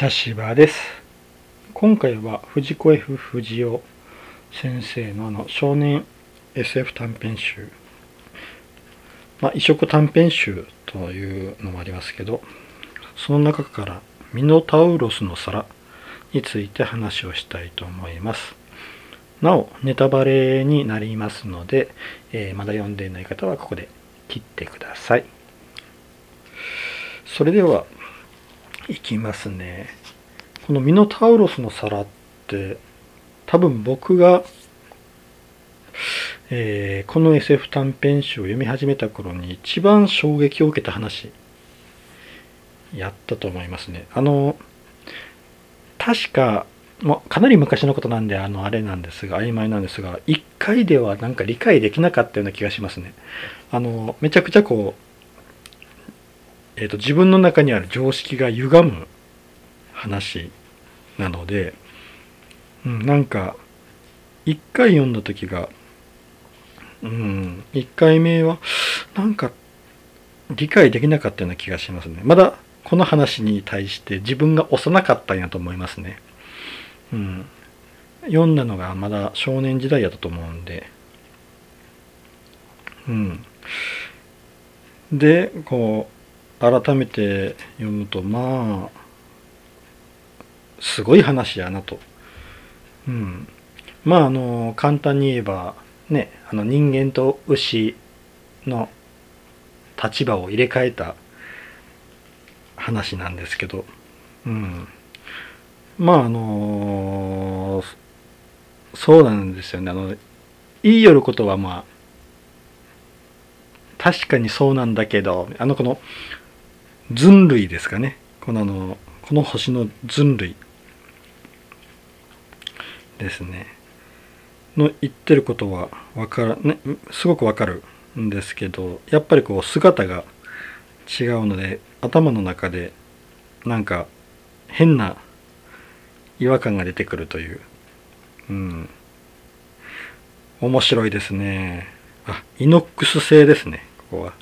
茶芝です。今回は藤子 F 不二雄先生のあの少年 SF 短編集。まあ異色短編集というのもありますけどその中からミノタウロスの皿について話をしたいと思います。なおネタバレになりますので、えー、まだ読んでいない方はここで切ってください。それではいきますね。このミノタウロスの皿って多分僕が、えー、この SF 短編集を読み始めた頃に一番衝撃を受けた話やったと思いますね。あの確かもうかなり昔のことなんであのあれなんですが曖昧なんですが1回ではなんか理解できなかったような気がしますね。あのめちゃくちゃこうえーと、自分の中にある常識が歪む話。なので、うん、なんか一回読んだ時がうん一回目はなんか理解できなかったような気がしますね。まだこの話に対して自分が幼かったんやと思いますね。うん。読んだのがまだ少年時代やったと思うんで。うん。でこう改めて読むとまあすごい話やなと。うん、まああの簡単に言えばねあの人間と牛の立場を入れ替えた話なんですけど、うん、まああのそうなんですよね。あの言いよることはまあ確かにそうなんだけどあのこの人類ですかね。このあのこの星の人類。ですね。の言ってることはわからねすごくわかるんですけどやっぱりこう姿が違うので頭の中でなんか変な違和感が出てくるという。うん。面白いですね。あイノックス製ですねここは。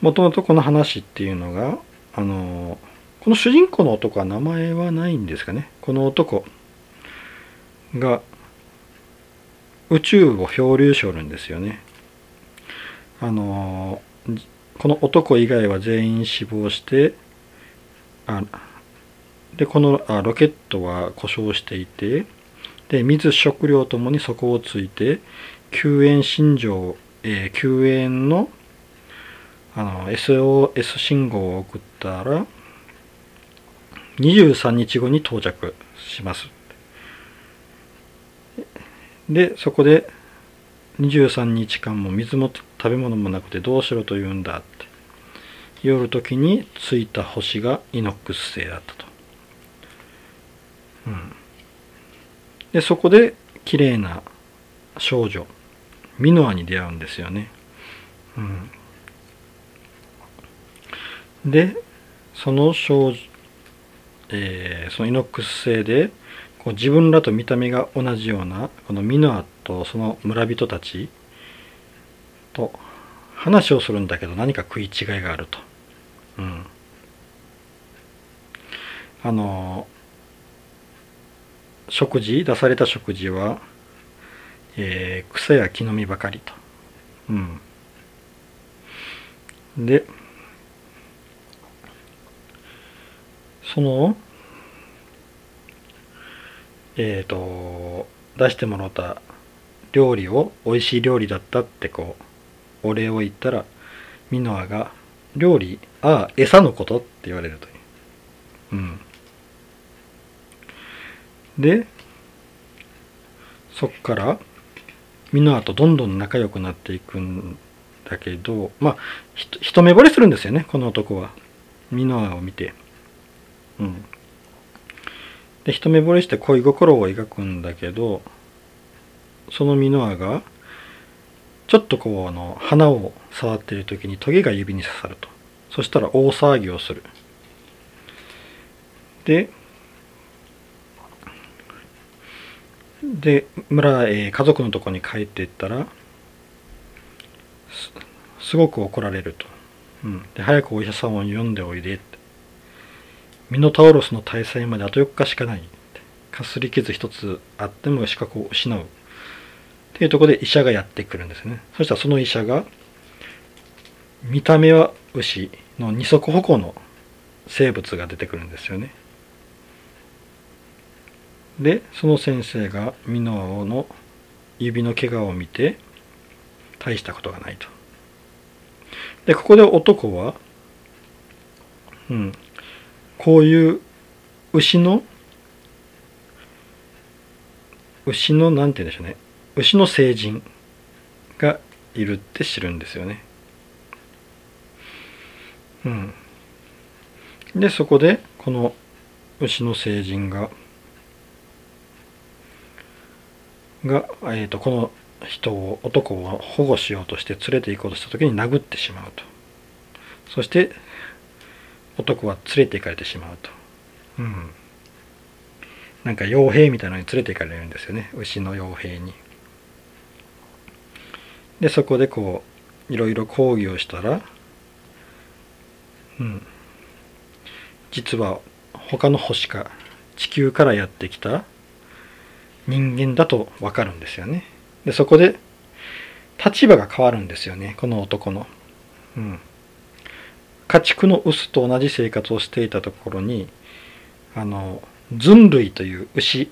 もともとこの話っていうのがあのこの主人公の男は名前はないんですかね。この男。が宇宙を漂流しおるんですよね。あのこの男以外は全員死亡してあでこのあロケットは故障していてで水食料ともに底をついて救援信条、えー、救援のあの SOS 信号を送ったら23日後に到着します。でそこで23日間も水も食べ物もなくてどうしろと言うんだって。夜時に着いた星がイノックス星だったと、うん、でそこで綺麗な少女ミノアに出会うんですよね、うん、でその少女、えー、そのイノックス製でこう自分らと見た目が同じようなこのミノアとその村人たちと話をするんだけど何か食い違いがあると。うん、あの食事出された食事は、えー、草や木の実ばかりと。うん、でそのえっ、ー、と出してもらった料理を美味しい料理だったってこうお礼を言ったらミノアが「料理ああ餌のこと」って言われるという。うん、でそっからミノアとどんどん仲良くなっていくんだけどまあ一目惚れするんですよねこの男はミノアを見て。うん、で一目惚れして恋心を描くんだけどそのミノアがちょっとこうあの花を触っている時にトゲが指に刺さると。そしたら大騒ぎをする。でで村、え、家族のとこに帰っていったらすごく怒られると、うん、で早くお医者さんを呼んでおいでって。ミノタウロスの大祭まであと4日しかない。かすり傷一つあっても資格を失う。っていうところで医者がやってくるんですね。そしたらその医者が見た目は牛の二足歩行の生物が出てくるんですよね。でその先生がミノアの指の怪我を見て大したことがないと。でここで男はうんこういう牛の牛のなんて言うんでしょうね。牛の成人がいるって知るんですよね。うん。でそこでこの牛の成人がが、えーと、この人を男を保護しようとして連れて行こうとした時に殴ってしまうと。そして男は連れて行かれてしまうと。うん。なんか傭兵みたいなのに連れて行かれるんですよね。牛の傭兵に。でそこでこういろいろ抗議をしたらうん。実は他の星か地球からやってきた人間だと分かるんですよね。でそこで立場が変わるんですよね。この男の。うん家畜の臼と同じ生活をしていたところにあのズ類という牛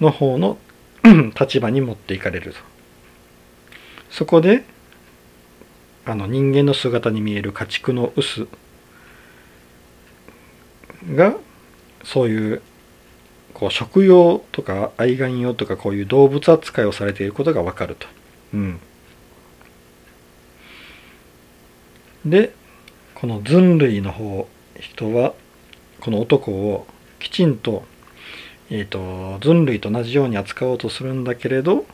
の方の 立場に持っていかれるとそこであの人間の姿に見える家畜の臼がそういうこう食用とか愛玩用とかこういう動物扱いをされていることがわかると。うん、でこのズ類の方人はこの男をきちんと,、えーと、ズ類と同じように扱おうとするんだけれど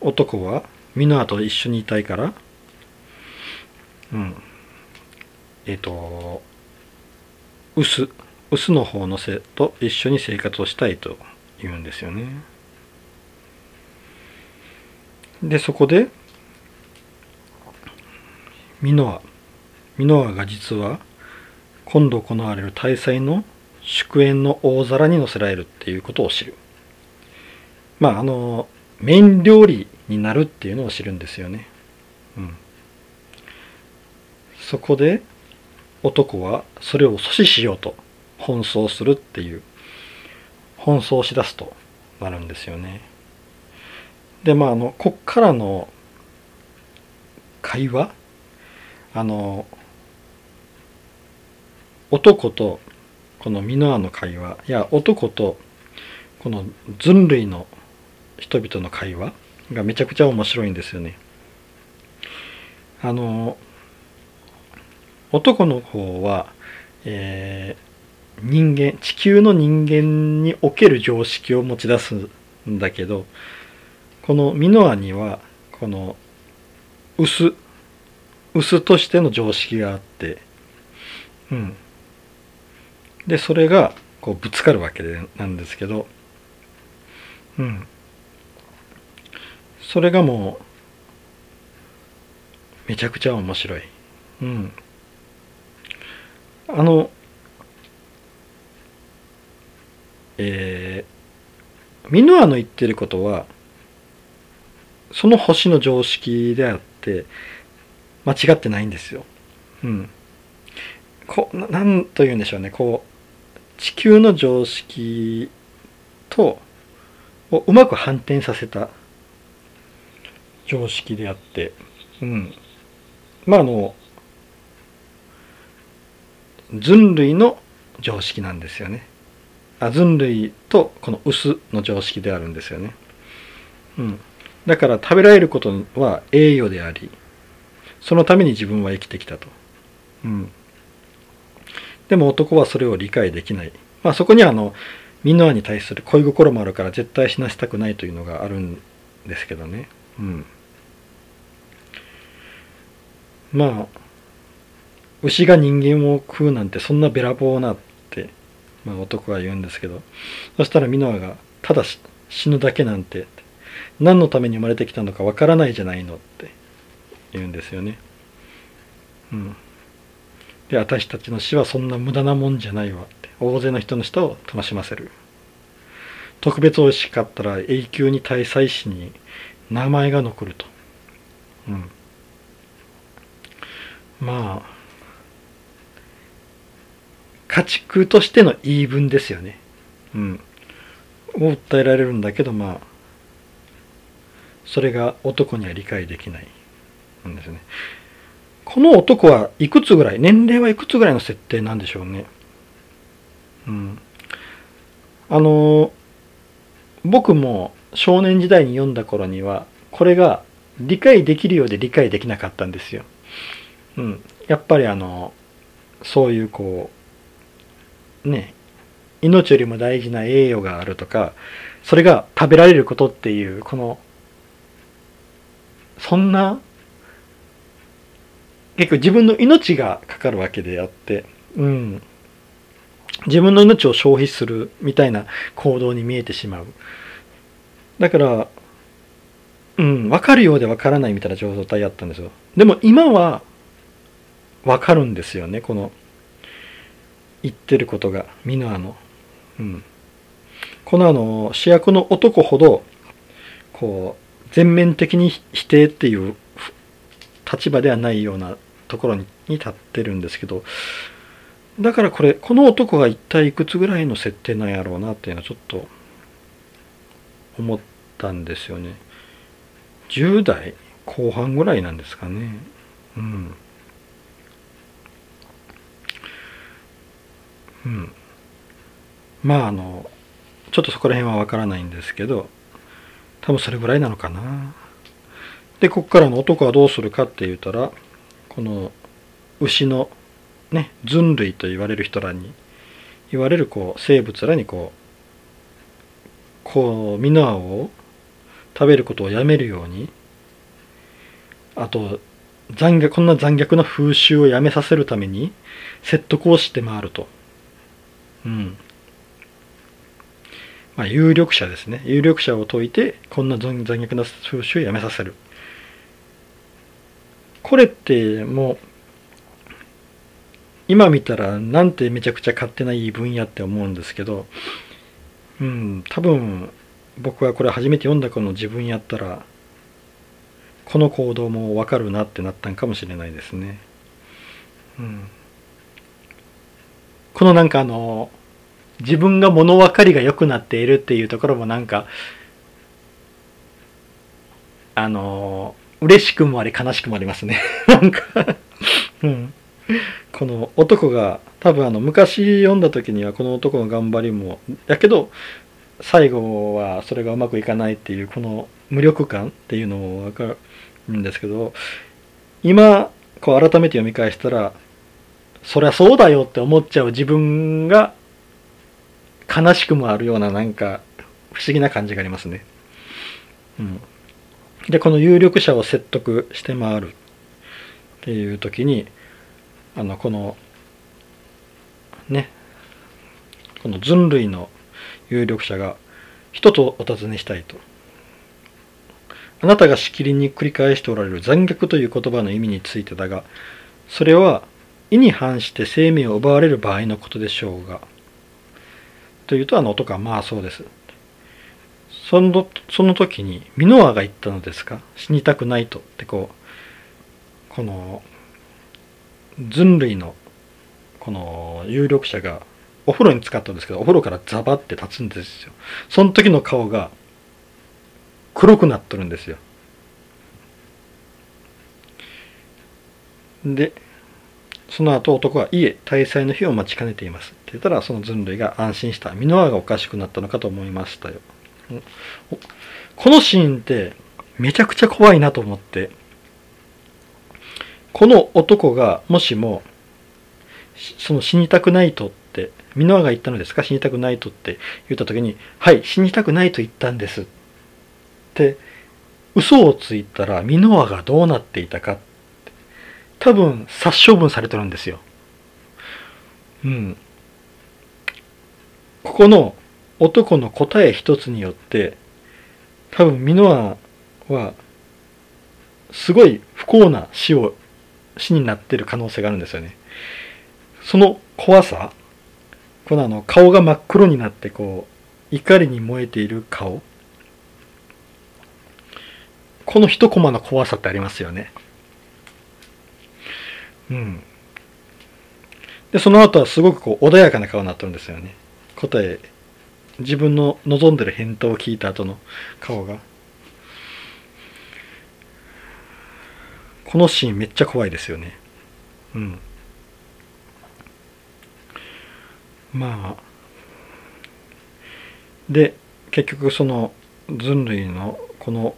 男はミノアと一緒にいたいからうんえっ、ー、と薄薄の方のせと一緒に生活をしたいと言うんですよね。でそこでミノアミノアが実は今度行われる大祭の祝宴の大皿に載せられるっていうことを知る。まああの麺料理になるっていうのを知るんですよね。うん。そこで男はそれを阻止しようと奔走するっていう奔走しだすとなるんですよね。でまああのこっからの会話あの男とこのミノアの会話や男とこの人類の人々の会話がめちゃくちゃ面白いんですよね。あの男の方は、えー、人間地球の人間における常識を持ち出すんだけどこのミノアにはこの薄薄としての常識があってうん。でそれがこうぶつかるわけでなんですけどうん。それがもうめちゃくちゃ面白い。うん。あのえー、ミノアの言ってることはその星の常識であって間違ってないんですよ。うん。こななんと言うんでしょうねこう地球の常識とをうまく反転させた常識であって、うん、まああの人類の常識なんですよね。あ人類とこの薄の常識であるんですよね。うん。だから食べられることは栄誉であり、そのために自分は生きてきたと。うん。でも男はそれを理解できない。まあそこにはあの、ミノアに対する恋心もあるから絶対死なせたくないというのがあるんですけどね。うん。まあ、牛が人間を食うなんてそんなべらぼうなって、まあ、男は言うんですけどそしたらミノアが「ただ死ぬだけなんて」何のために生まれてきたのかわからないじゃないのって言うんですよね。うん、で私たちの死はそんな無駄なもんじゃないわって。大勢の人の人を楽しませる。特別美味しかったら永久に大祭司に名前が残ると。うん。まあ家畜としての言い分ですよね。うん。を訴えられるんだけどまあそれが男には理解できない。ん。ですねこの男はいくつぐらい年齢はいくつぐらいの設定なんでしょうね。うん。あの僕も少年時代に読んだ頃にはこれが理解できるようで理解できなかったんですよ。うん、やっぱりあのそういうこうね命よりも大事な栄誉があるとかそれが食べられることっていうこのそんな結構自分の命がかかるわけであって、うん、自分の命を消費するみたいな行動に見えてしまう。だから、うん、分かるようで分からないみたいな状態やったんですよ。でも今は分かるんですよね、この言ってることが、ミノアの。うん。このあの、主役の男ほど、こう、全面的に否定っていう立場ではないようなところに立ってるんですけど、だからこれ、この男が一体いくつぐらいの設定なんやろうなっていうのはちょっと思ったんですよね。10代後半ぐらいなんですかね。うん。うん。まああの、ちょっとそこら辺はわからないんですけど、多分それぐらいなのかな。で、ここからの男はどうするかって言ったら、この牛のね、人類と言われる人らに、言われるこう生物らにこう、こうミノアを食べることをやめるようにあと残虐こんな残虐な風習をやめさせるために説得をして回ると。うん。まあ有力者ですね。有力者を解いてこんな残虐な風習をやめさせる。これってもう今見たらなんてめちゃくちゃ勝手ないい分野って思うんですけどうん、多分僕はこれ初めて読んだ子の自分やったらこの行動もわかるなってなったんかもしれないですね。うん、このなんかあの自分が物分かりが良くなっているっていうところもなんかあの嬉しくもあり悲しくもありますね。なんか。うん、この男が多分あの昔読んだ時にはこの男の頑張りもやけど最後はそれがうまくいかないっていうこの無力感っていうのも分かるんですけど今こう改めて読み返したらそりゃそうだよって思っちゃう自分が悲しくもあるようななんか不思議な感じがありますね。うん、でこの有力者を説得して回るっていう時にあのこのねこの人類の有力者が一つお尋ねしたいと。あなたがしきりに繰り返しておられる残虐という言葉の意味についてだがそれは意に反して生命を奪われる場合のことでしょうが。というとあの男はまあそうです。そのその時にミノアが言ったのですか？死にたくないとってこうこの人類のこの有力者がお風呂に使ったんですけどお風呂からザバって立つんですよ。その時の顔が黒くなっとるんですよ。でその後男は「いえ大祭の日を待ちかねています」って言ったらその人類が安心した。箕輪がおかしくなったのかと思いましたよ。このシーンってめちゃくちゃ怖いなと思ってこの男がもしもその死にたくないとって、ミノアが言ったのですか？死にたくないとって言った時に、はい、死にたくないと言ったんですって、嘘をついたらミノアがどうなっていたか多分殺処分されてるんですよ。うん。ここの男の答え一つによって、多分ミノアはすごい不幸な死を死になってる可能性があるんですよね。その怖さこのあの顔が真っ黒になってこう怒りに燃えている顔。この一コマの怖さってありますよね。うん。でその後はすごくこう穏やかな顔になってるんですよね。答え自分の望んでる返答を聞いた後の顔が。このシーンめっちゃ怖いですよね。うん。まあ。で結局その人類のこの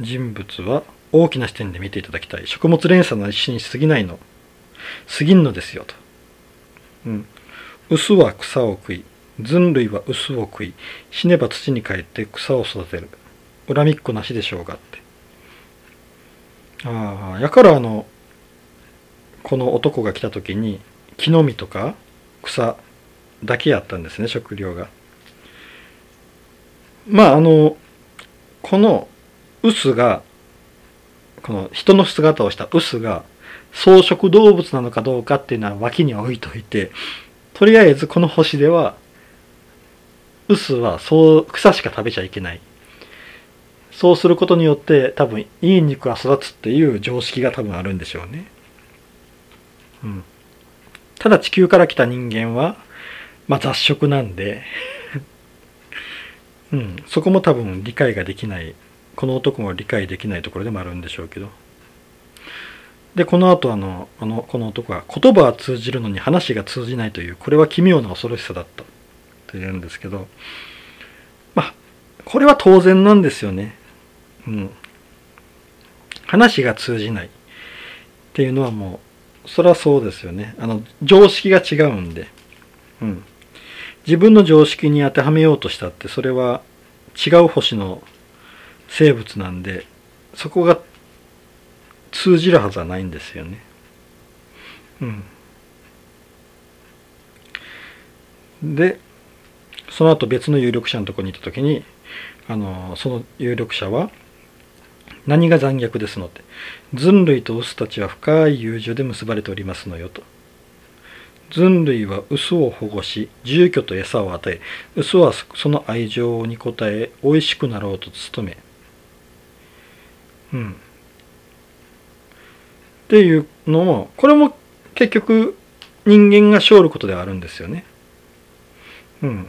人物は大きな視点で見ていただきたい。食物連鎖の一種に過ぎないの。過ぎんのですよと。うん。薄は草を食い、人類は薄を食い、死ねば土に帰って草を育てる。恨みっこなしでしょうがって。ああ、やからあの、この男が来た時に、木の実とか草だけやったんですね、食料が。まああの、この臼が、この人の姿をした臼が草食動物なのかどうかっていうのは脇に置いといて、とりあえずこの星では、臼はそう草しか食べちゃいけない。そうすることによって多分いい肉が育つっていう常識が多分あるんでしょうね。うん。ただ地球から来た人間は、まあ雑食なんで うん、そこも多分理解ができない、この男も理解できないところでもあるんでしょうけど。でこの後あのあのこの男は言葉は通じるのに話が通じないというこれは奇妙な恐ろしさだったというんですけどまあこれは当然なんですよね。うん。話が通じないっていうのはもうそれはそうですよね。あの常識が違うんで。うん。自分の常識に当てはめようとしたってそれは違う星の生物なんでそこが通じるはずはないんですよね。うん。で、その後別の有力者のところに行った時に、あの、その有力者は、何が残虐ですのって。人類と臼たちは深い友情で結ばれておりますのよと。人類は臼を保護し、住居と餌を与え、臼はその愛情に応え、美味しくなろうと努め。うん。っていうのもこれも結局人間が勝ることではあるんですよね。うん。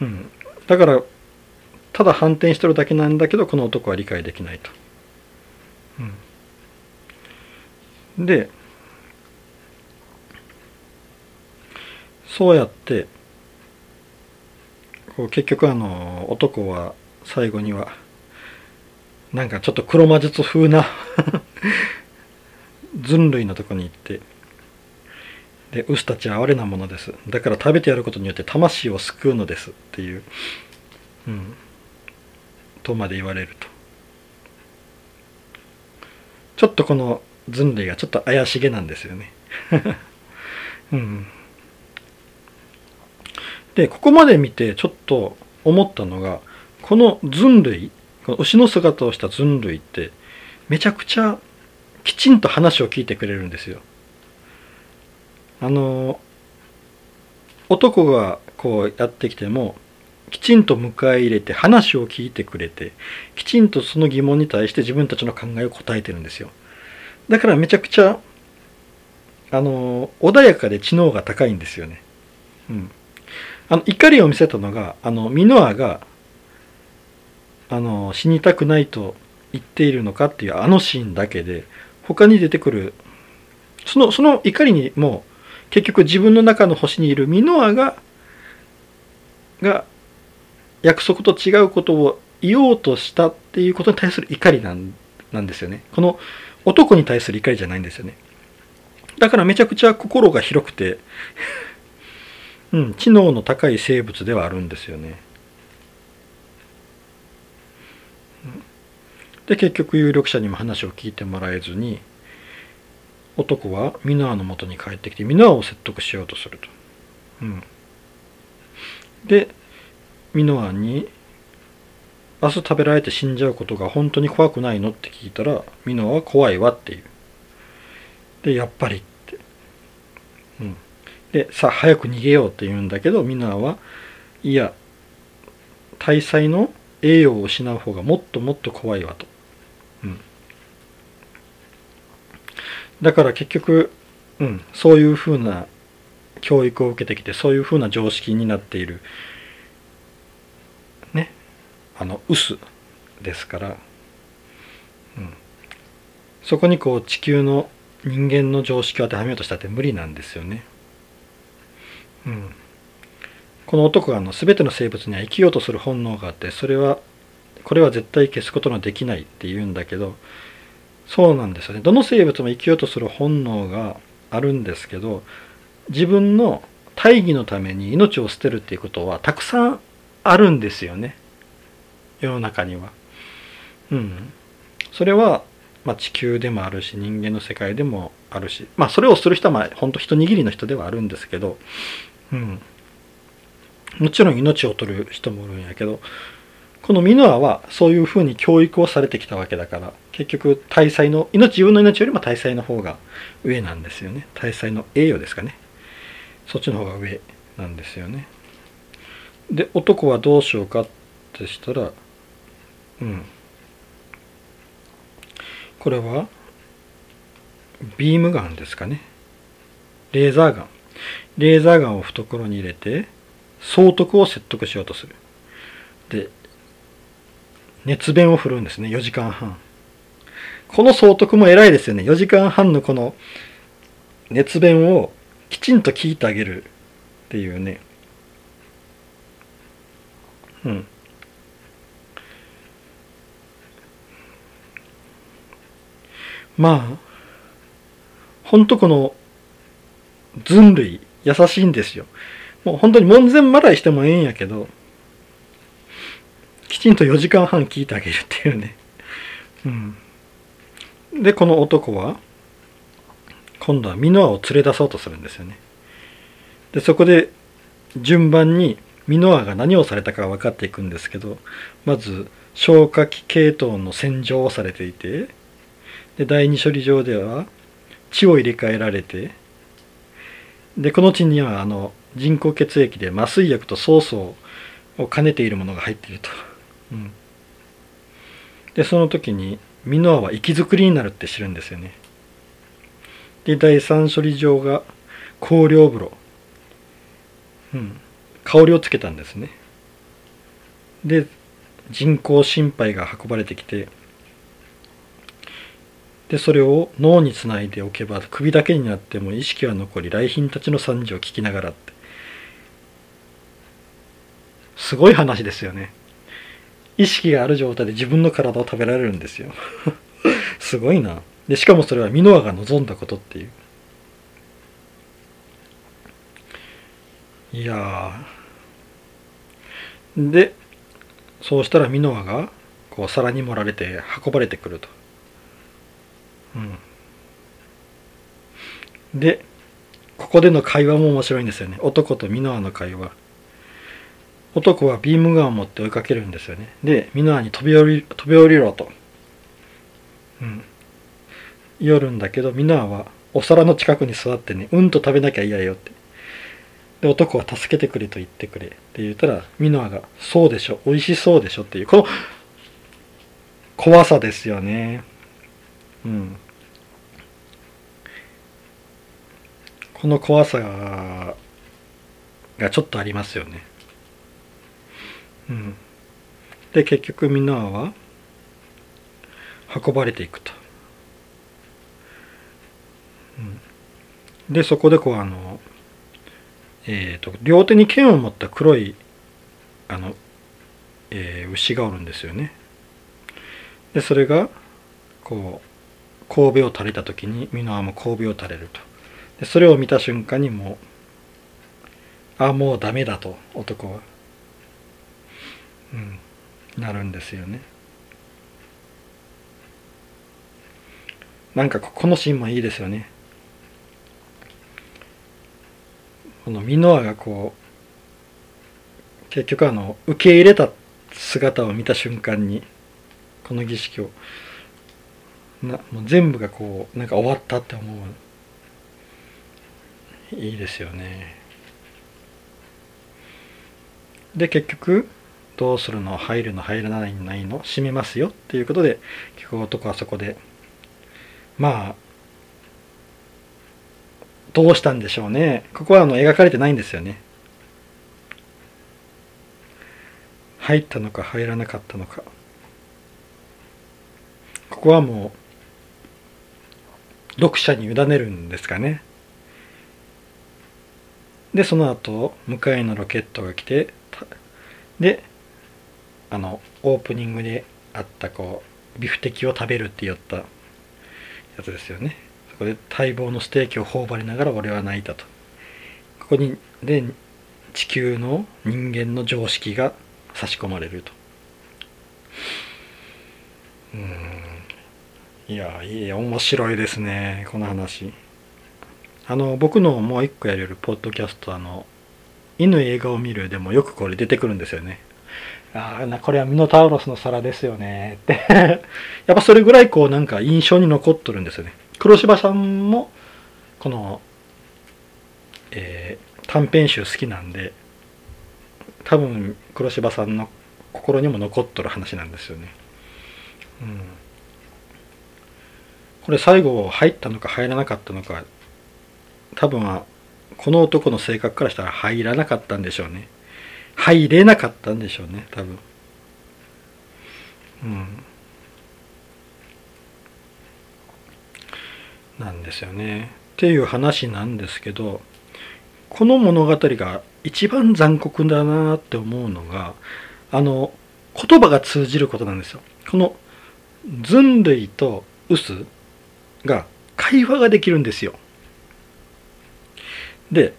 うん。だからただ反転してるだけなんだけどこの男は理解できないと。うん、でそうやってこう結局あの男は最後にはなんかちょっと黒魔術風な 人類のとこに行ってで牛たちは哀れなものです。だから食べてやることによって魂を救うのですっていう、うん、とまで言われると。ちょっとこの人類がちょっと怪しげなんですよね、うん、でここまで見てちょっと思ったのがこの人類この牛の姿をした人類ってめちゃくちゃきちんと話を聞いてくれるんですよ。あの男がこうやってきてもきちんと迎え入れて話を聞いてくれてきちんとその疑問に対して自分たちの考えを答えてるんですよ。だからめちゃくちゃあの穏やかで知能が高いんですよね。うん。あの怒りを見せたのがあのミノアがあの死にたくないと言っているのかっていうあのシーンだけで他に出てくるそのその怒りにも結局自分の中の星にいるミノアがが約束と違うことを言おうとしたっていうことに対する怒りなんなんですよね。この男に対する怒りじゃないんですよね。だからめちゃくちゃ心が広くて うん、知能の高い生物ではあるんですよね。で結局有力者にも話を聞いてもらえずに男はミノアのもとに帰ってきてミノアを説得しようとすると。うん、でミノアに「明日食べられて死んじゃうことが本当に怖くないの?」って聞いたらミノアは怖いわっていう。でやっぱりって、うん、でさあ早く逃げようって言うんだけどミノアはいや大祭の栄誉を失う方がもっともっと怖いわと、うん、だから結局、うん、そういうふうな教育を受けてきてそういうふうな常識になっているねあの薄ですから、うん、そこにこう地球の人間の常識を当てはめようとしたって無理なんですよね。うん、この男があの全ての生物には生きようとする本能があってそれはこれは絶対消すことのできないって言うんだけどそうなんですよね。どの生物も生きようとする本能があるんですけど自分の大義のために命を捨てるっていうことはたくさんあるんですよね。世の中には。うん、それは、まあ、地球でもあるし人間の世界でもあるし。まあそれをする人はまあ本当一握りの人ではあるんですけど、うん、もちろん命を取る人もおるんやけど。このミノアはそういうふうに教育をされてきたわけだから結局大祭の命自分の命よりも大祭の方が上なんですよね。大祭の栄誉ですかね。そっちの方が上なんですよね。で男はどうしようかってしたらうん。これはビームガンですかね。レーザーガン。レーザーガンを懐に入れて総督を説得しようとする。で熱弁を振るんですね。4時間半。この総督も偉いですよね。4時間半のこの熱弁をきちんと聞いてあげるっていうね。うん。まあほんとこの人類優しいんですよ。もう本当に門前払いしてもええんやけどきちんと4時間半聞いてあげるっていうね。うん。でこの男は今度はミノアを連れ出そうとするんですよね。でそこで順番にミノアが何をされたか分かっていくんですけどまず消火器系統の洗浄をされていてで第二処理場では血を入れ替えられてでこの血にはあの人工血液で麻酔薬とソースを兼ねているものが入っていると、うん、でその時にミノアは息づくりになるって知るんですよね。で第三処理場が香料風呂、うん、香りをつけたんですね。で人工心肺が運ばれてきてでそれを脳につないでおけば首だけになっても意識は残り来賓たちの惨事を聞きながらって。すごい話ですよね。意識がある状態で自分の体を食べられるんですよ。すごいな。でしかもそれはミノアが望んだことっていう。いやでそうしたらミノアがこう皿に盛られて運ばれてくると。うん、でここでの会話も面白いんですよね。男とミノアの会話。男はビームガンを持って追いかけるんですよね。でミノアに飛び降り飛び降りろと、うん、言るんだけどミノアはお皿の近くに座ってねうんと食べなきゃ嫌よって。で男は助けてくれと言ってくれ。って言ったらミノアが「そうでしょ美味しそうでしょ」っていうこの怖さですよね。うん、この怖さがちょっとありますよね。うん、で結局ミノアは運ばれていくと。うん、でそこでこうあのえーと、と両手に剣を持った黒いあの、えー、牛がおるんですよね。でそれがこう神戸を垂れた時にミノアも神戸を垂れるとでそれを見た瞬間にもうあもうダメだと男は、うん、なるんですよね。なんかこのシーンもいいですよね。このミノアがこう結局あの受け入れた姿を見た瞬間にこの儀式をなもう全部がこうなんか終わったって思う。いいですよね。で結局どうするの？入るの？入らないの？閉めますよっていうことで結局男はそこでまあどうしたんでしょうね。ここはあの描かれてないんですよね。入ったのか入らなかったのか。ここはもう読者に委ねるんですかね。でその後向かいのロケットが来てであのオープニングであったこうビフテキを食べるって言ったやつですよね。そこで待望のステーキを頬張りながら俺は泣いたと。ここにで地球の人間の常識が差し込まれると。うん。いやいい面白いですねこの話。あの僕のもう一個やれるポッドキャストあの犬映画を見るでもよくこれ出てくるんですよね。ああこれはミノタウロスの皿ですよね。って。やっぱそれぐらいこうなんか印象に残っとるんですよね。黒柴さんもこの、えー、短編集好きなんで多分黒柴さんの心にも残っとる話なんですよね。うん。これ最後入ったのか入らなかったのか多分はこの男の性格からしたら入らなかったんでしょうね。入れなかったんでしょうね多分。うん。なんですよね。っていう話なんですけどこの物語が一番残酷だなって思うのがあの言葉が通じることなんですよ。このズ類とウスが会話ができるんですよ。で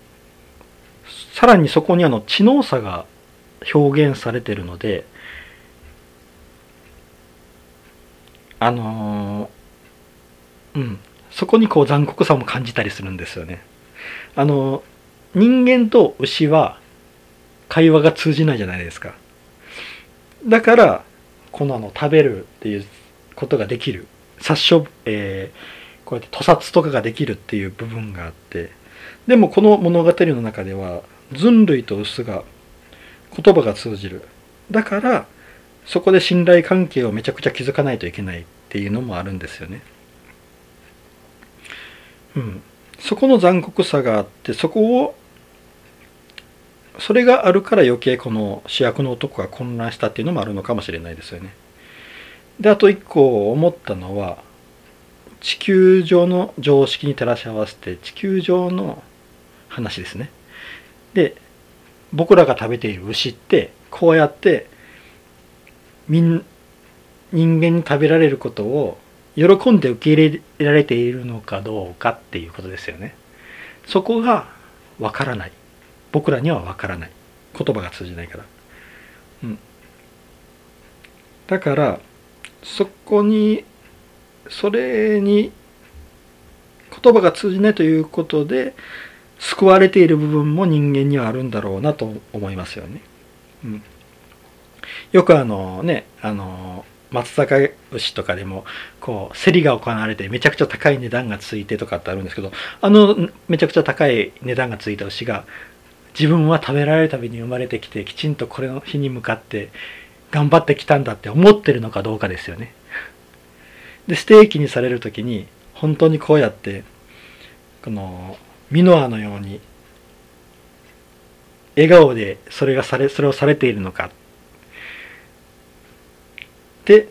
さらにそこにあの知能差が表現されてるのであのー、うんそこにこう残酷さも感じたりするんですよね。あのー、人間と牛は会話が通じないじゃないですか。だからこのあの食べるっていうことができる。殺傷、えー、こうやって屠殺とかができるっていう部分があって。でもこの物語の中では人類と薄が言葉が通じるだからそこで信頼関係をめちゃくちゃ築かないといけないっていうのもあるんですよね。うん、そこの残酷さがあってそこをそれがあるから余計この主役の男が混乱したっていうのもあるのかもしれないですよね。であと一個思ったのは地球上の常識に照らし合わせて地球上の話ですね。で僕らが食べている牛ってこうやってみん人間に食べられることを喜んで受け入れられているのかどうかっていうことですよね。そこがわからない。僕らにはわからない。言葉が通じないから。うん。だから、そこに、それに言葉が通じないということで、救われている部分も人間にはあるんだろうなと思いますよね。うん、よくあのねあの松阪牛とかでもこう競りが行われてめちゃくちゃ高い値段がついてとかってあるんですけどあのめちゃくちゃ高い値段がついた牛が自分は食べられるために生まれてきてきちんとこれの日に向かって頑張ってきたんだって思ってるのかどうかですよね。でステーキにされる時に本当にこうやってこのミノアのように笑顔でそれがされそれをされているのかって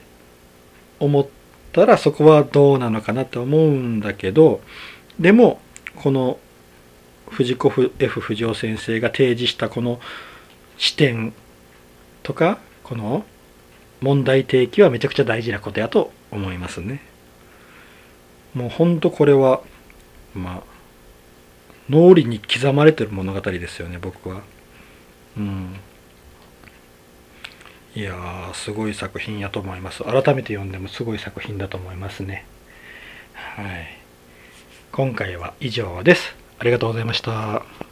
思ったらそこはどうなのかなって思うんだけどでもこの藤子 F 不二雄先生が提示したこの視点とかこの問題提起はめちゃくちゃ大事なことやと思いますね。もうほんとこれはまあ脳裏に刻まれてる物語ですよね僕は。うん。いやーすごい作品やと思います。改めて読んでもすごい作品だと思いますね。はい。今回は以上です。ありがとうございました。